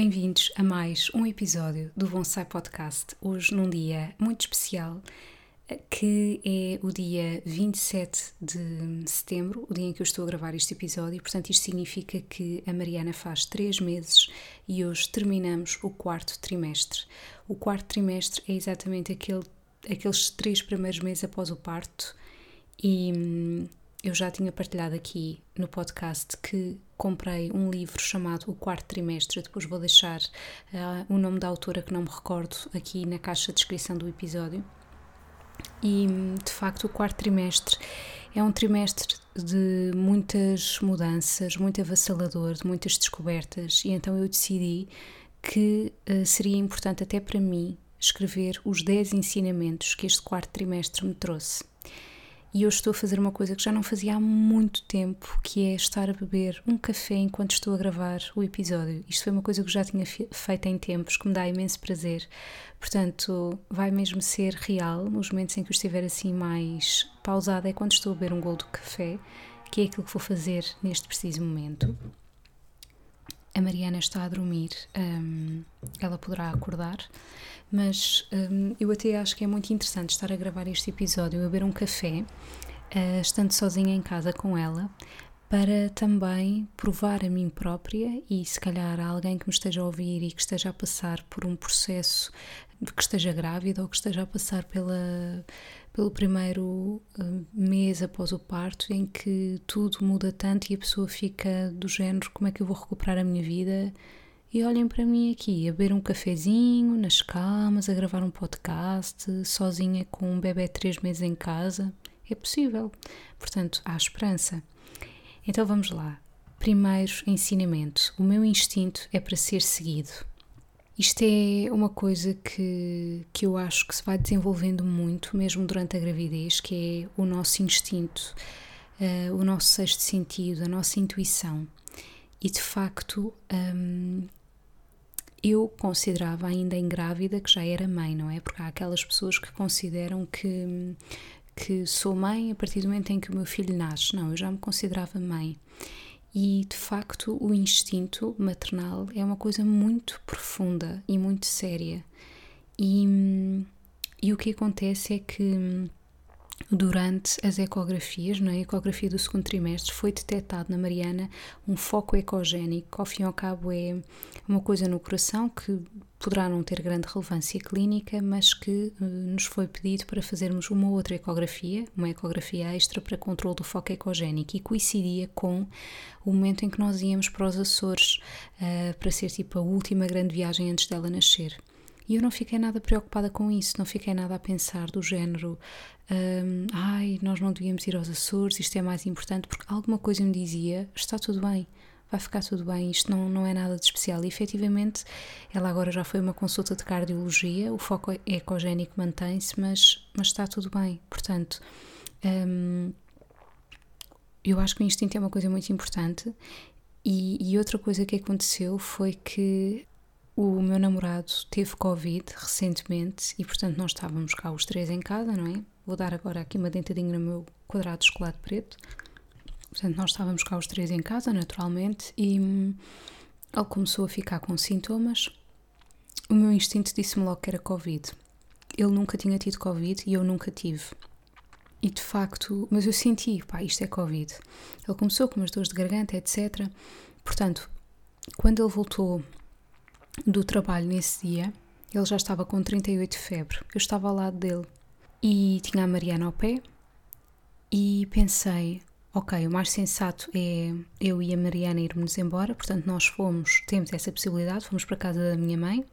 Bem-vindos a mais um episódio do Bonsai Podcast. Hoje, num dia muito especial, que é o dia 27 de setembro, o dia em que eu estou a gravar este episódio. Portanto, isto significa que a Mariana faz três meses e hoje terminamos o quarto trimestre. O quarto trimestre é exatamente aquele, aqueles três primeiros meses após o parto e hum, eu já tinha partilhado aqui no podcast que comprei um livro chamado O Quarto Trimestre. Depois vou deixar uh, o nome da autora que não me recordo aqui na caixa de descrição do episódio. E de facto, o quarto trimestre é um trimestre de muitas mudanças, muito avassalador, de muitas descobertas, e então eu decidi que uh, seria importante até para mim escrever os 10 ensinamentos que este quarto trimestre me trouxe e eu estou a fazer uma coisa que já não fazia há muito tempo, que é estar a beber um café enquanto estou a gravar o episódio. Isto foi uma coisa que já tinha feito em tempos, que me dá imenso prazer. Portanto, vai mesmo ser real nos momentos em que eu estiver assim mais pausada, é quando estou a beber um gol de café, que é aquilo que vou fazer neste preciso momento. A Mariana está a dormir, um, ela poderá acordar mas um, eu até acho que é muito interessante estar a gravar este episódio, a beber um café, uh, estando sozinha em casa com ela, para também provar a mim própria e se calhar a alguém que me esteja a ouvir e que esteja a passar por um processo que esteja grávida ou que esteja a passar pela, pelo primeiro hum, mês após o parto em que tudo muda tanto e a pessoa fica do género como é que eu vou recuperar a minha vida e olhem para mim aqui, a beber um cafezinho, nas calmas, a gravar um podcast, sozinha com um bebê três meses em casa. É possível. Portanto, há esperança. Então vamos lá. Primeiro ensinamento: o meu instinto é para ser seguido. Isto é uma coisa que, que eu acho que se vai desenvolvendo muito, mesmo durante a gravidez, que é o nosso instinto, uh, o nosso sexto sentido, a nossa intuição. E de facto, um, eu considerava ainda em grávida que já era mãe, não é? Porque há aquelas pessoas que consideram que, que sou mãe a partir do momento em que o meu filho nasce. Não, eu já me considerava mãe. E de facto, o instinto maternal é uma coisa muito profunda e muito séria. E, e o que acontece é que durante as ecografias, na é? ecografia do segundo trimestre, foi detectado na Mariana um foco ecogénico, ao fim e ao cabo é uma coisa no coração que poderá não ter grande relevância clínica, mas que uh, nos foi pedido para fazermos uma outra ecografia, uma ecografia extra para controle do foco ecogénico e coincidia com o momento em que nós íamos para os Açores uh, para ser tipo a última grande viagem antes dela nascer. E eu não fiquei nada preocupada com isso, não fiquei nada a pensar do género, um, ai, nós não devíamos ir aos Açores, isto é mais importante, porque alguma coisa me dizia, está tudo bem, vai ficar tudo bem, isto não, não é nada de especial. E efetivamente, ela agora já foi uma consulta de cardiologia, o foco ecogénico mantém-se, mas, mas está tudo bem. Portanto, um, eu acho que o instinto é uma coisa muito importante. E, e outra coisa que aconteceu foi que o meu namorado teve Covid recentemente e, portanto, nós estávamos cá os três em casa, não é? Vou dar agora aqui uma dentadinha no meu quadrado de chocolate preto. Portanto, nós estávamos cá os três em casa, naturalmente, e hum, ele começou a ficar com sintomas. O meu instinto disse-me logo que era Covid. Ele nunca tinha tido Covid e eu nunca tive. E de facto, mas eu senti, pá, isto é Covid. Ele começou com umas dores de garganta, etc. Portanto, quando ele voltou do trabalho nesse dia, ele já estava com 38 de febre. Eu estava ao lado dele e tinha a Mariana ao pé e pensei: ok, o mais sensato é eu e a Mariana irmos embora, portanto nós fomos, temos essa possibilidade, fomos para a casa da minha mãe,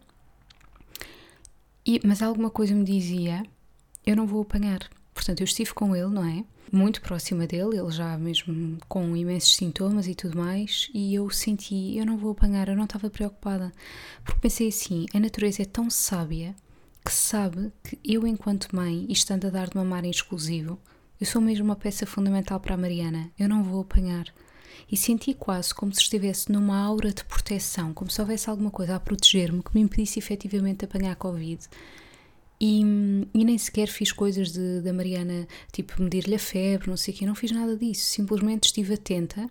e, mas alguma coisa me dizia, eu não vou apanhar. Portanto, eu estive com ele, não é? Muito próxima dele, ele já mesmo com imensos sintomas e tudo mais, e eu senti, eu não vou apanhar, eu não estava preocupada. Porque pensei assim, a natureza é tão sábia que sabe que eu, enquanto mãe, e estando a dar de mamar em exclusivo, eu sou mesmo uma peça fundamental para a Mariana, eu não vou apanhar. E senti quase como se estivesse numa aura de proteção, como se houvesse alguma coisa a proteger-me que me impedisse efetivamente apanhar Covid. E, e, nem sequer fiz coisas de, da Mariana, tipo medir-lhe a febre, não sei o quê, não fiz nada disso. Simplesmente estive atenta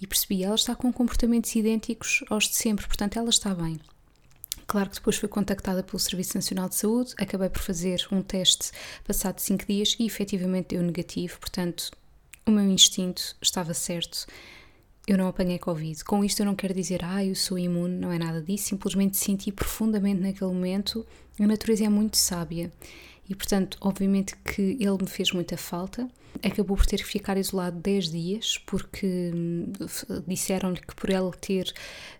e percebi, ela está com comportamentos idênticos aos de sempre, portanto ela está bem. Claro que depois fui contactada pelo Serviço Nacional de Saúde, acabei por fazer um teste passado 5 dias e efetivamente deu negativo, portanto o meu instinto estava certo eu não apanhei Covid. Com isto eu não quero dizer, ah, eu sou imune, não é nada disso, simplesmente senti profundamente naquele momento, a natureza é muito sábia e, portanto, obviamente que ele me fez muita falta. Acabou por ter que ficar isolado 10 dias, porque hum, disseram-lhe que por ele ter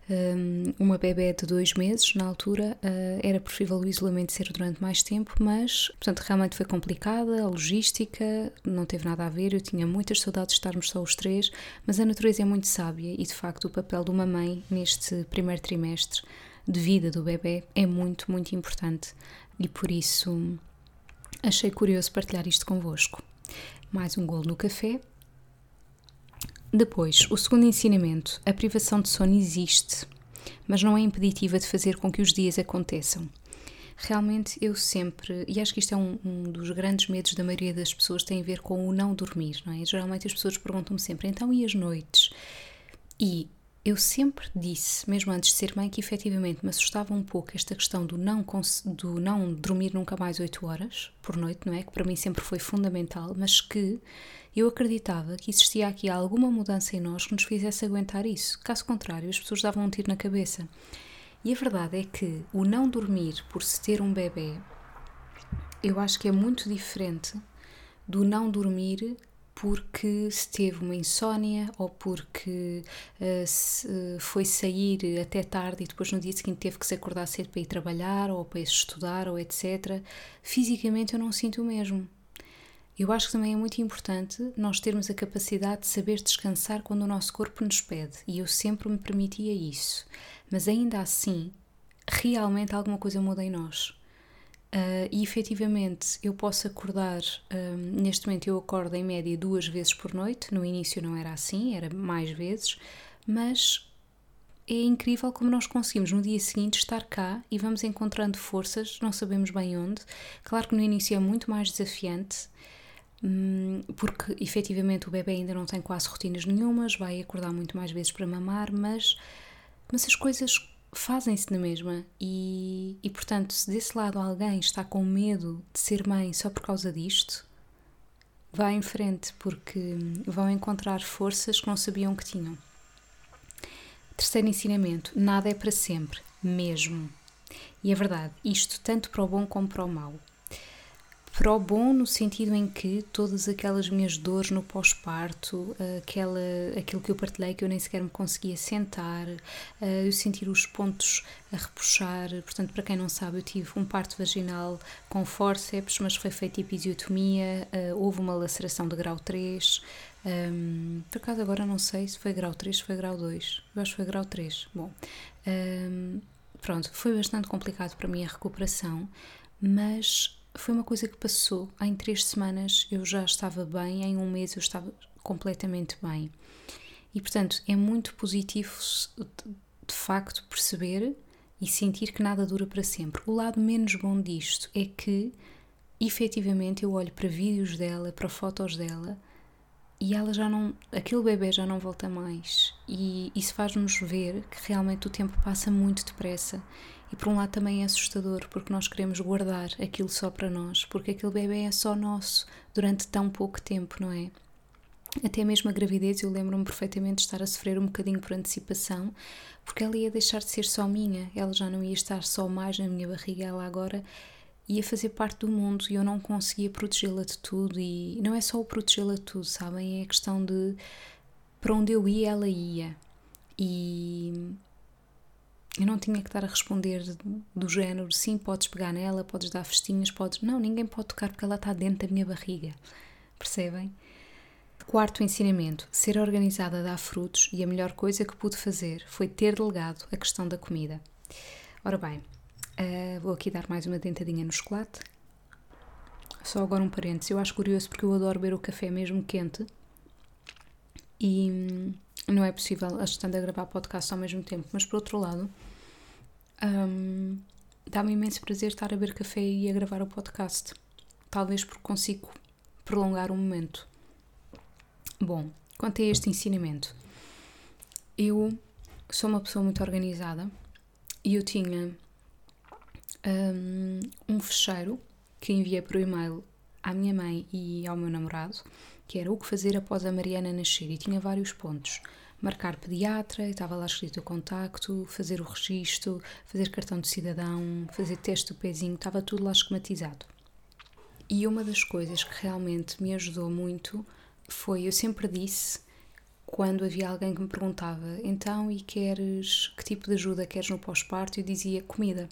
um, uma bebê de dois meses, na altura, uh, era preferível o isolamento ser durante mais tempo, mas, portanto, realmente foi complicada, a logística não teve nada a ver, eu tinha muitas saudades de estarmos só os três, mas a natureza é muito sábia e, de facto, o papel de uma mãe neste primeiro trimestre de vida do bebê é muito, muito importante. E por isso Achei curioso partilhar isto convosco. Mais um golo no café. Depois, o segundo ensinamento: a privação de sono existe, mas não é impeditiva de fazer com que os dias aconteçam. Realmente, eu sempre, e acho que isto é um, um dos grandes medos da maioria das pessoas, tem a ver com o não dormir, não é? Geralmente as pessoas perguntam-me sempre, então e as noites? E eu sempre disse, mesmo antes de ser mãe, que efetivamente me assustava um pouco esta questão do não, do não dormir nunca mais 8 horas por noite, não é? Que para mim sempre foi fundamental, mas que eu acreditava que existia aqui alguma mudança em nós que nos fizesse aguentar isso. Caso contrário, as pessoas davam um tiro na cabeça. E a verdade é que o não dormir por se ter um bebê, eu acho que é muito diferente do não dormir porque se teve uma insónia ou porque uh, se, uh, foi sair até tarde e depois no dia seguinte teve que se acordar cedo para ir trabalhar ou para ir estudar ou etc. Fisicamente eu não sinto o mesmo. Eu acho que também é muito importante nós termos a capacidade de saber descansar quando o nosso corpo nos pede e eu sempre me permitia isso. Mas ainda assim, realmente alguma coisa muda em nós. Uh, e efetivamente eu posso acordar, um, neste momento eu acordo em média duas vezes por noite, no início não era assim, era mais vezes, mas é incrível como nós conseguimos no dia seguinte estar cá e vamos encontrando forças, não sabemos bem onde. Claro que no início é muito mais desafiante, um, porque efetivamente o bebê ainda não tem quase rotinas nenhumas, vai acordar muito mais vezes para mamar, mas, mas as coisas fazem-se na mesma e, e, portanto, se desse lado alguém está com medo de ser mãe só por causa disto, vá em frente porque vão encontrar forças que não sabiam que tinham. Terceiro ensinamento: nada é para sempre, mesmo. E é verdade, isto tanto para o bom como para o mau para o bom no sentido em que todas aquelas minhas dores no pós-parto, aquela, aquilo que eu partilhei que eu nem sequer me conseguia sentar, eu sentir os pontos a repuxar, portanto para quem não sabe eu tive um parto vaginal com fórceps, mas foi feita episiotomia, houve uma laceração de grau 3, um, por acaso agora não sei se foi grau 3 ou foi grau 2, eu acho que foi grau 3, bom... Um, pronto, foi bastante complicado para mim a recuperação, mas foi uma coisa que passou. Em três semanas eu já estava bem, em um mês eu estava completamente bem. E portanto é muito positivo de facto perceber e sentir que nada dura para sempre. O lado menos bom disto é que efetivamente eu olho para vídeos dela, para fotos dela e ela já não, aquele bebê já não volta mais. E isso faz-nos ver que realmente o tempo passa muito depressa e por um lado também é assustador, porque nós queremos guardar aquilo só para nós, porque aquele bebê é só nosso durante tão pouco tempo, não é? Até mesmo a gravidez, eu lembro-me perfeitamente de estar a sofrer um bocadinho por antecipação, porque ela ia deixar de ser só minha, ela já não ia estar só mais na minha barriga, ela agora ia fazer parte do mundo e eu não conseguia protegê-la de tudo. E não é só o protegê-la de tudo, sabem? É a questão de para onde eu ia, ela ia. E eu não tinha que estar a responder do género: sim, podes pegar nela, podes dar festinhas, podes. Não, ninguém pode tocar porque ela está dentro da minha barriga. Percebem? Quarto ensinamento: ser organizada dá frutos e a melhor coisa que pude fazer foi ter delegado a questão da comida. Ora bem, uh, vou aqui dar mais uma dentadinha no chocolate. Só agora um parênteses: eu acho curioso porque eu adoro beber o café mesmo quente e hum, não é possível estando a gravar podcast ao mesmo tempo, mas por outro lado, um, dá-me imenso prazer estar a beber café e a gravar o podcast. Talvez porque consigo prolongar o momento. Bom, quanto a este ensinamento, eu sou uma pessoa muito organizada e eu tinha um, um fecheiro que enviei por e-mail à minha mãe e ao meu namorado, que era o que fazer após a Mariana nascer, e tinha vários pontos. Marcar pediatra, estava lá escrito o contacto, fazer o registro, fazer cartão de cidadão, fazer teste do pezinho, estava tudo lá esquematizado. E uma das coisas que realmente me ajudou muito foi, eu sempre disse, quando havia alguém que me perguntava, então, e queres, que tipo de ajuda queres no pós-parto? Eu dizia, comida.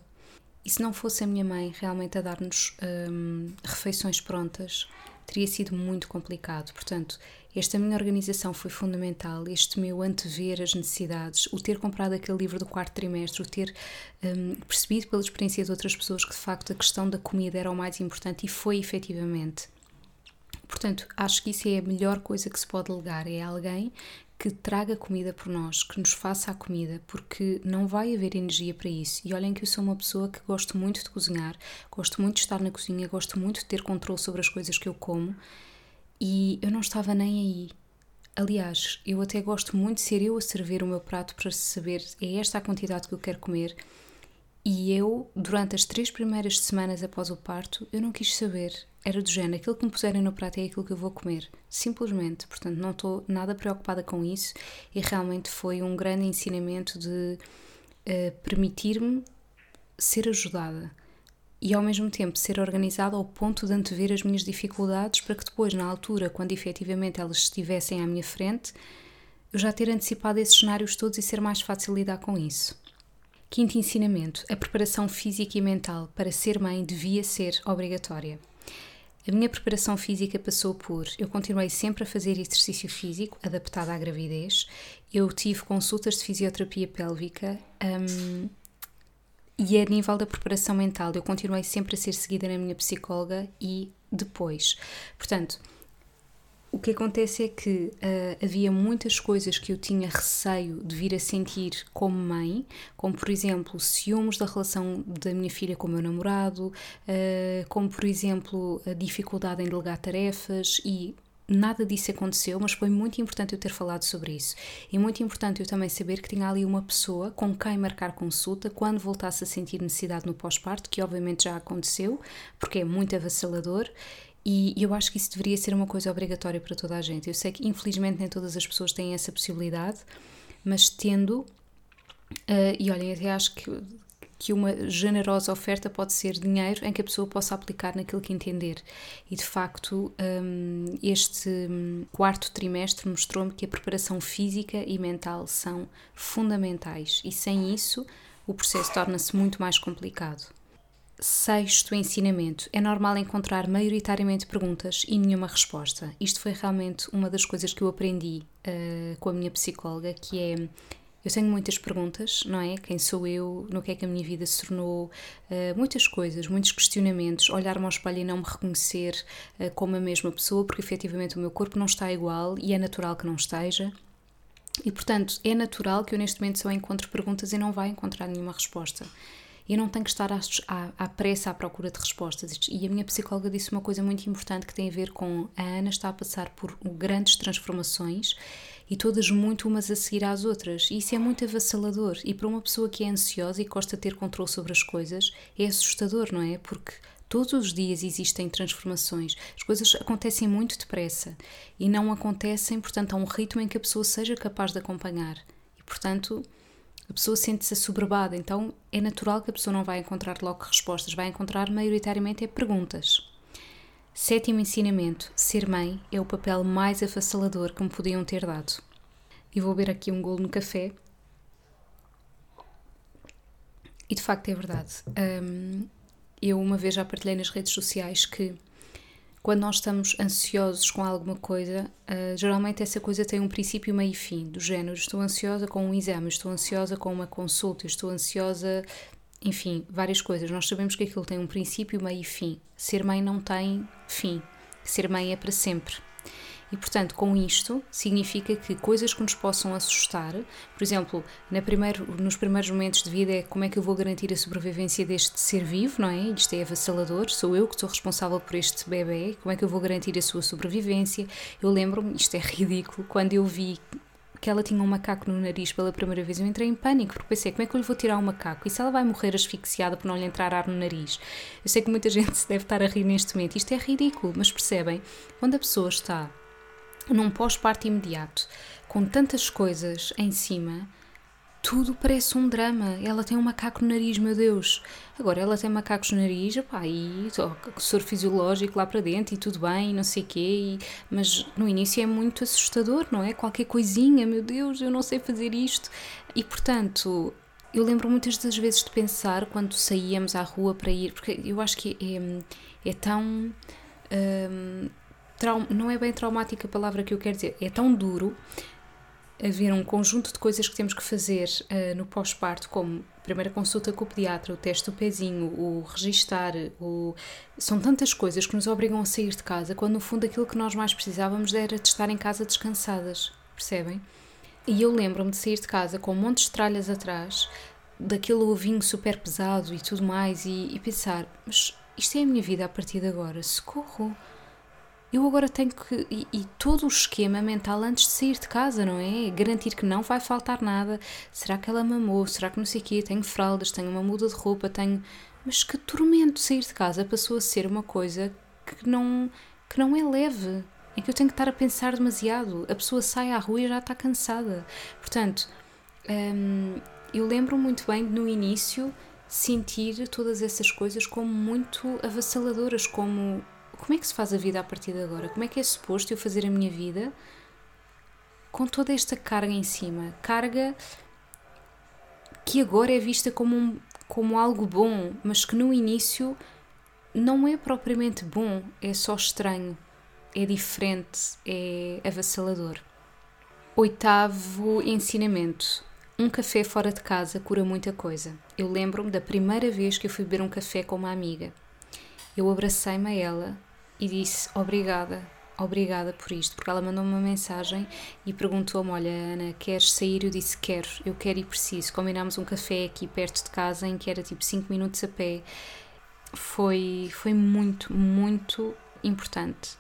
E se não fosse a minha mãe realmente a dar-nos hum, refeições prontas, teria sido muito complicado. Portanto, esta minha organização foi fundamental, este meu antever as necessidades, o ter comprado aquele livro do quarto trimestre, o ter hum, percebido pela experiência de outras pessoas que de facto a questão da comida era o mais importante e foi efetivamente. Portanto, acho que isso é a melhor coisa que se pode legar, é alguém que traga comida por nós, que nos faça a comida, porque não vai haver energia para isso. E olhem que eu sou uma pessoa que gosto muito de cozinhar, gosto muito de estar na cozinha, gosto muito de ter controle sobre as coisas que eu como e eu não estava nem aí. Aliás, eu até gosto muito de ser eu a servir o meu prato para saber é esta a quantidade que eu quero comer. E eu, durante as três primeiras semanas após o parto, eu não quis saber era do género, aquilo que me puserem no prato é aquilo que eu vou comer, simplesmente. Portanto, não estou nada preocupada com isso e realmente foi um grande ensinamento de uh, permitir-me ser ajudada e ao mesmo tempo ser organizada ao ponto de antever as minhas dificuldades para que depois, na altura, quando efetivamente elas estivessem à minha frente, eu já ter antecipado esses cenários todos e ser mais fácil lidar com isso. Quinto ensinamento: a preparação física e mental para ser mãe devia ser obrigatória. A minha preparação física passou por. Eu continuei sempre a fazer exercício físico adaptado à gravidez. Eu tive consultas de fisioterapia pélvica. Um, e a nível da preparação mental, eu continuei sempre a ser seguida na minha psicóloga e depois. Portanto, o que acontece é que uh, havia muitas coisas que eu tinha receio de vir a sentir como mãe, como por exemplo ciúmes da relação da minha filha com o meu namorado, uh, como por exemplo a dificuldade em delegar tarefas e nada disso aconteceu, mas foi muito importante eu ter falado sobre isso. E muito importante eu também saber que tinha ali uma pessoa com quem marcar consulta quando voltasse a sentir necessidade no pós-parto, que obviamente já aconteceu, porque é muito avassalador, e eu acho que isso deveria ser uma coisa obrigatória para toda a gente. Eu sei que infelizmente nem todas as pessoas têm essa possibilidade, mas tendo, uh, e olhem, até acho que, que uma generosa oferta pode ser dinheiro em que a pessoa possa aplicar naquilo que entender. E de facto, um, este quarto trimestre mostrou-me que a preparação física e mental são fundamentais, e sem isso o processo torna-se muito mais complicado. Sexto ensinamento: é normal encontrar maioritariamente perguntas e nenhuma resposta. Isto foi realmente uma das coisas que eu aprendi uh, com a minha psicóloga, que é eu tenho muitas perguntas, não é? Quem sou eu? No que é que a minha vida se tornou? Uh, muitas coisas, muitos questionamentos, olhar-me ao espelho e não me reconhecer uh, como a mesma pessoa, porque efetivamente o meu corpo não está igual e é natural que não esteja. E portanto, é natural que eu neste momento só encontre perguntas e não vá encontrar nenhuma resposta e não tenho que estar à, à, à, pressa à procura de respostas. E a minha psicóloga disse uma coisa muito importante que tem a ver com a Ana está a passar por grandes transformações e todas muito umas a seguir às outras. E isso é muito avassalador. E para uma pessoa que é ansiosa e gosta de ter controle sobre as coisas, é assustador, não é? Porque todos os dias existem transformações. As coisas acontecem muito depressa e não acontecem, portanto, a um ritmo em que a pessoa seja capaz de acompanhar. E, portanto, A pessoa sente-se assoberbada, então é natural que a pessoa não vai encontrar logo respostas, vai encontrar maioritariamente é perguntas. Sétimo ensinamento: ser mãe é o papel mais avassalador que me podiam ter dado. E vou beber aqui um golo no café. E de facto é verdade. Um, eu uma vez já partilhei nas redes sociais que quando nós estamos ansiosos com alguma coisa, uh, geralmente essa coisa tem um princípio, meio e fim, do género estou ansiosa com um exame, estou ansiosa com uma consulta, estou ansiosa enfim, várias coisas. Nós sabemos que aquilo tem um princípio, meio e fim. Ser mãe não tem fim. Ser mãe é para sempre. E, portanto, com isto, significa que coisas que nos possam assustar, por exemplo, na primeiro, nos primeiros momentos de vida, é como é que eu vou garantir a sobrevivência deste ser vivo, não é? Isto é avassalador, sou eu que estou responsável por este bebê, como é que eu vou garantir a sua sobrevivência? Eu lembro-me, isto é ridículo, quando eu vi que ela tinha um macaco no nariz pela primeira vez, eu entrei em pânico, porque pensei, como é que eu lhe vou tirar o um macaco? E se ela vai morrer asfixiada por não lhe entrar ar no nariz? Eu sei que muita gente se deve estar a rir neste momento, isto é ridículo, mas percebem? Quando a pessoa está num pós-parto imediato, com tantas coisas em cima, tudo parece um drama. Ela tem um macaco no nariz, meu Deus. Agora ela tem macacos no nariz, pá, e soro fisiológico lá para dentro e tudo bem, não sei o quê, e, mas no início é muito assustador, não é? Qualquer coisinha, meu Deus, eu não sei fazer isto. E portanto, eu lembro muitas das vezes de pensar quando saíamos à rua para ir, porque eu acho que é, é tão. Hum, não é bem traumática a palavra que eu quero dizer, é tão duro haver um conjunto de coisas que temos que fazer uh, no pós-parto, como primeira consulta com o pediatra, o teste do pezinho, o registar, o... são tantas coisas que nos obrigam a sair de casa, quando no fundo aquilo que nós mais precisávamos era de estar em casa descansadas, percebem? E eu lembro-me de sair de casa com um monte de tralhas atrás, daquele ovinho super pesado e tudo mais, e, e pensar, mas isto é a minha vida a partir de agora, socorro! Eu agora tenho que. E, e, todo o esquema mental antes de sair de casa, não é? Garantir que não vai faltar nada. Será que ela mamou? Será que não sei o quê? Tenho fraldas, tenho uma muda de roupa, tenho. Mas que tormento sair de casa passou a ser uma coisa que não, que não é leve. Em que eu tenho que estar a pensar demasiado. A pessoa sai à rua e já está cansada. Portanto, hum, eu lembro muito bem no início sentir todas essas coisas como muito avassaladoras, como como é que se faz a vida a partir de agora? Como é que é suposto eu fazer a minha vida com toda esta carga em cima? Carga que agora é vista como, um, como algo bom, mas que no início não é propriamente bom, é só estranho, é diferente, é avassalador. Oitavo ensinamento. Um café fora de casa cura muita coisa. Eu lembro-me da primeira vez que eu fui beber um café com uma amiga. Eu abracei-me a ela e disse obrigada, obrigada por isto, porque ela mandou-me uma mensagem e perguntou-me: Olha, Ana, queres sair? Eu disse: Quero, eu quero e preciso. Combinámos um café aqui perto de casa, em que era tipo 5 minutos a pé. Foi, foi muito, muito importante.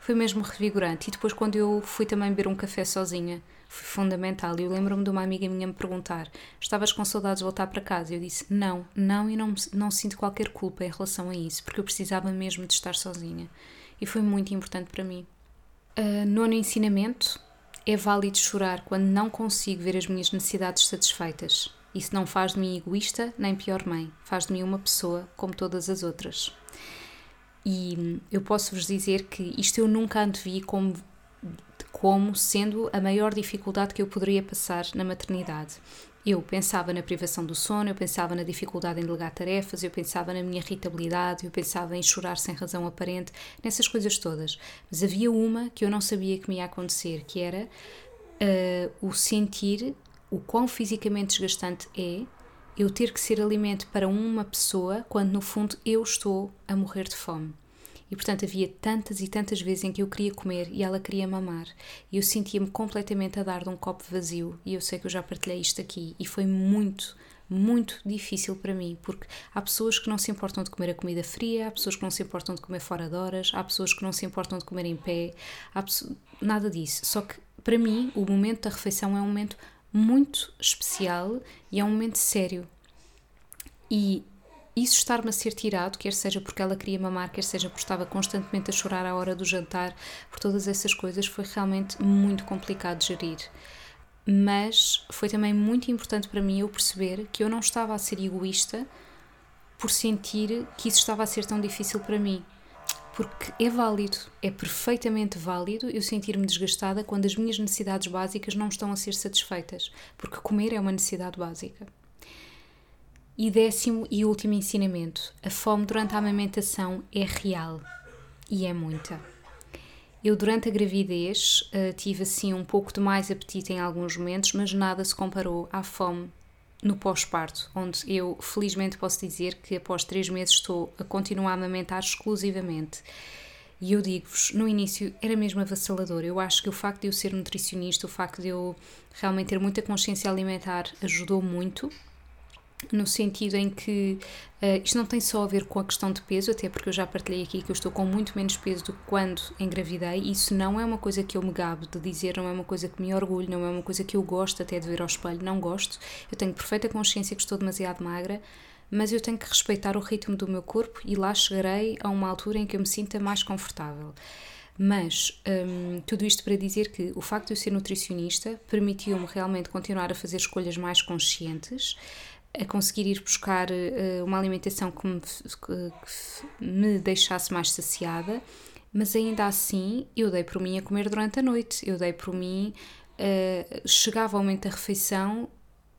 Foi mesmo revigorante. E depois, quando eu fui também beber um café sozinha, foi fundamental. E eu lembro-me de uma amiga minha me perguntar: Estavas com saudades de voltar para casa? Eu disse: Não, não, e não, não sinto qualquer culpa em relação a isso, porque eu precisava mesmo de estar sozinha. E foi muito importante para mim. Uh, nono ensinamento: é válido chorar quando não consigo ver as minhas necessidades satisfeitas. Isso não faz de mim egoísta nem pior mãe, faz de mim uma pessoa como todas as outras. E eu posso vos dizer que isto eu nunca antevi como, como sendo a maior dificuldade que eu poderia passar na maternidade. Eu pensava na privação do sono, eu pensava na dificuldade em delegar tarefas, eu pensava na minha irritabilidade, eu pensava em chorar sem razão aparente, nessas coisas todas. Mas havia uma que eu não sabia que me ia acontecer, que era uh, o sentir o quão fisicamente desgastante é eu ter que ser alimento para uma pessoa quando no fundo eu estou a morrer de fome. E portanto havia tantas e tantas vezes em que eu queria comer e ela queria mamar. E eu sentia-me completamente a dar de um copo vazio. E eu sei que eu já partilhei isto aqui. E foi muito, muito difícil para mim, porque há pessoas que não se importam de comer a comida fria, há pessoas que não se importam de comer fora de horas, há pessoas que não se importam de comer em pé, nada disso. Só que para mim o momento da refeição é um momento muito especial e é um momento sério. E isso estar-me a ser tirado, quer seja porque ela queria mamar, quer seja porque estava constantemente a chorar à hora do jantar, por todas essas coisas, foi realmente muito complicado de gerir. mas foi também muito importante para mim eu perceber que eu não estava a ser egoísta por sentir que isso estava a ser tão difícil para mim. Porque é válido, é perfeitamente válido eu sentir-me desgastada quando as minhas necessidades básicas não estão a ser satisfeitas, porque comer é uma necessidade básica. E décimo e último ensinamento: a fome durante a amamentação é real e é muita. Eu, durante a gravidez, uh, tive assim um pouco de mais apetite em alguns momentos, mas nada se comparou à fome no pós-parto, onde eu felizmente posso dizer que após três meses estou a continuar a amamentar exclusivamente. E eu digo-vos, no início era mesmo avassalador. Eu acho que o facto de eu ser nutricionista, o facto de eu realmente ter muita consciência alimentar ajudou muito no sentido em que uh, isto não tem só a ver com a questão de peso, até porque eu já partilhei aqui que eu estou com muito menos peso do que quando engravidei. Isso não é uma coisa que eu me gabo de dizer, não é uma coisa que me orgulho, não é uma coisa que eu gosto até de ver ao espelho, não gosto. Eu tenho perfeita consciência que estou demasiado magra, mas eu tenho que respeitar o ritmo do meu corpo e lá chegarei a uma altura em que eu me sinta mais confortável. Mas hum, tudo isto para dizer que o facto de eu ser nutricionista permitiu-me realmente continuar a fazer escolhas mais conscientes a conseguir ir buscar uh, uma alimentação que me, que, me deixasse mais saciada, mas ainda assim eu dei por mim a comer durante a noite, eu dei por mim, uh, chegava ao momento da refeição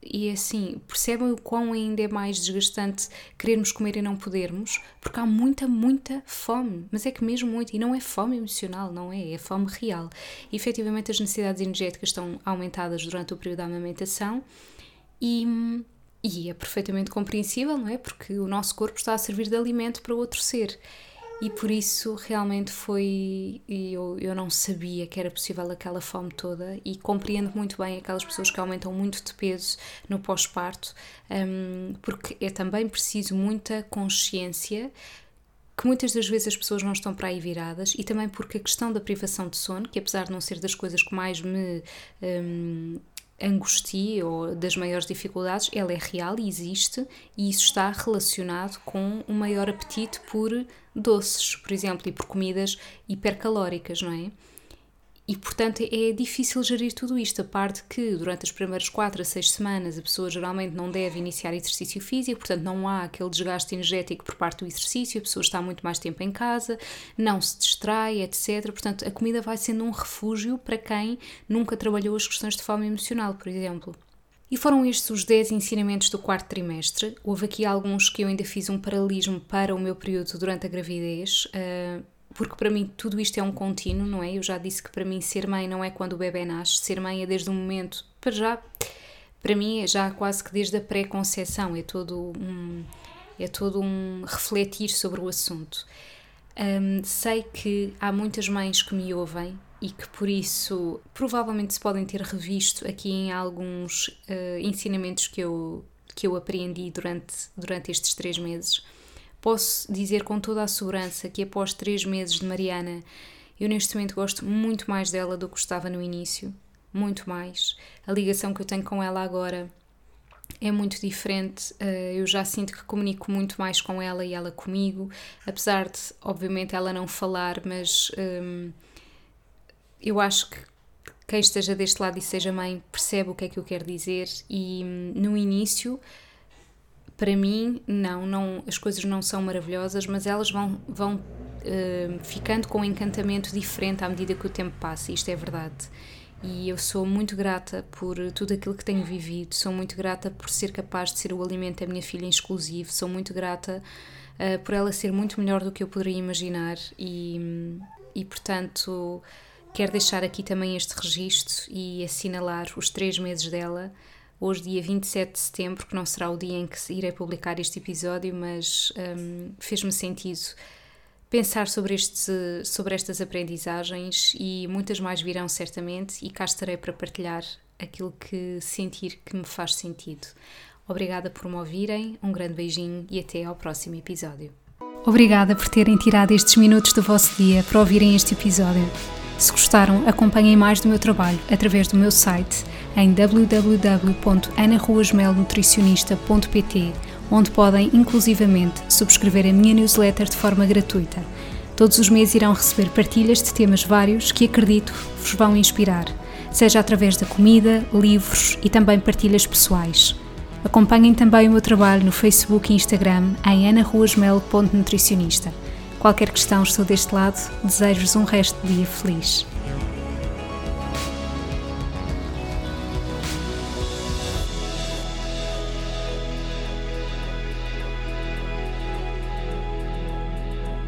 e assim, percebem o quão ainda é mais desgastante querermos comer e não podermos, porque há muita, muita fome, mas é que mesmo muito, e não é fome emocional, não é, é fome real. E efetivamente as necessidades energéticas estão aumentadas durante o período da amamentação e e é perfeitamente compreensível, não é? Porque o nosso corpo está a servir de alimento para outro ser. E por isso realmente foi. Eu, eu não sabia que era possível aquela fome toda e compreendo muito bem aquelas pessoas que aumentam muito de peso no pós-parto, um, porque é também preciso muita consciência que muitas das vezes as pessoas não estão para aí viradas e também porque a questão da privação de sono, que apesar de não ser das coisas que mais me um, angustia ou das maiores dificuldades, ela é real e existe, e isso está relacionado com um maior apetite por doces, por exemplo, e por comidas hipercalóricas, não é? E portanto é difícil gerir tudo isto, a parte que durante as primeiras 4 a 6 semanas a pessoa geralmente não deve iniciar exercício físico, portanto não há aquele desgaste energético por parte do exercício, a pessoa está muito mais tempo em casa, não se distrai, etc. Portanto a comida vai sendo um refúgio para quem nunca trabalhou as questões de fome emocional, por exemplo. E foram estes os 10 ensinamentos do quarto trimestre. Houve aqui alguns que eu ainda fiz um paralelismo para o meu período durante a gravidez. Uh, porque para mim tudo isto é um contínuo, não é? Eu já disse que para mim ser mãe não é quando o bebê nasce, ser mãe é desde o momento, para já, para mim é já quase que desde a pré-conceição, é todo um, é todo um refletir sobre o assunto. Um, sei que há muitas mães que me ouvem e que por isso provavelmente se podem ter revisto aqui em alguns uh, ensinamentos que eu, que eu aprendi durante, durante estes três meses. Posso dizer com toda a segurança que após três meses de Mariana, eu neste momento gosto muito mais dela do que gostava no início. Muito mais. A ligação que eu tenho com ela agora é muito diferente. Eh, eu já sinto que comunico muito mais com ela e ela comigo, apesar de, obviamente, ela não falar, mas hum, eu acho que quem esteja deste lado e seja mãe percebe o que é que eu quero dizer. E hum, no início para mim, não, não, as coisas não são maravilhosas, mas elas vão, vão uh, ficando com um encantamento diferente à medida que o tempo passa, isto é verdade. E eu sou muito grata por tudo aquilo que tenho vivido, sou muito grata por ser capaz de ser o alimento da minha filha exclusivo, sou muito grata uh, por ela ser muito melhor do que eu poderia imaginar e, e portanto, quero deixar aqui também este registro e assinalar os três meses dela hoje, dia 27 de setembro, que não será o dia em que irei publicar este episódio, mas um, fez-me sentido pensar sobre, este, sobre estas aprendizagens e muitas mais virão certamente, e cá estarei para partilhar aquilo que sentir que me faz sentido. Obrigada por me ouvirem, um grande beijinho e até ao próximo episódio. Obrigada por terem tirado estes minutos do vosso dia para ouvirem este episódio. Se gostaram, acompanhem mais do meu trabalho através do meu site em www.anaruasmelnutricionista.pt, onde podem inclusivamente subscrever a minha newsletter de forma gratuita. Todos os meses irão receber partilhas de temas vários que acredito vos vão inspirar seja através da comida, livros e também partilhas pessoais. Acompanhem também o meu trabalho no Facebook e Instagram em anaruasmel.nutricionista. Qualquer questão, estou deste lado. Desejo-vos um resto de dia feliz.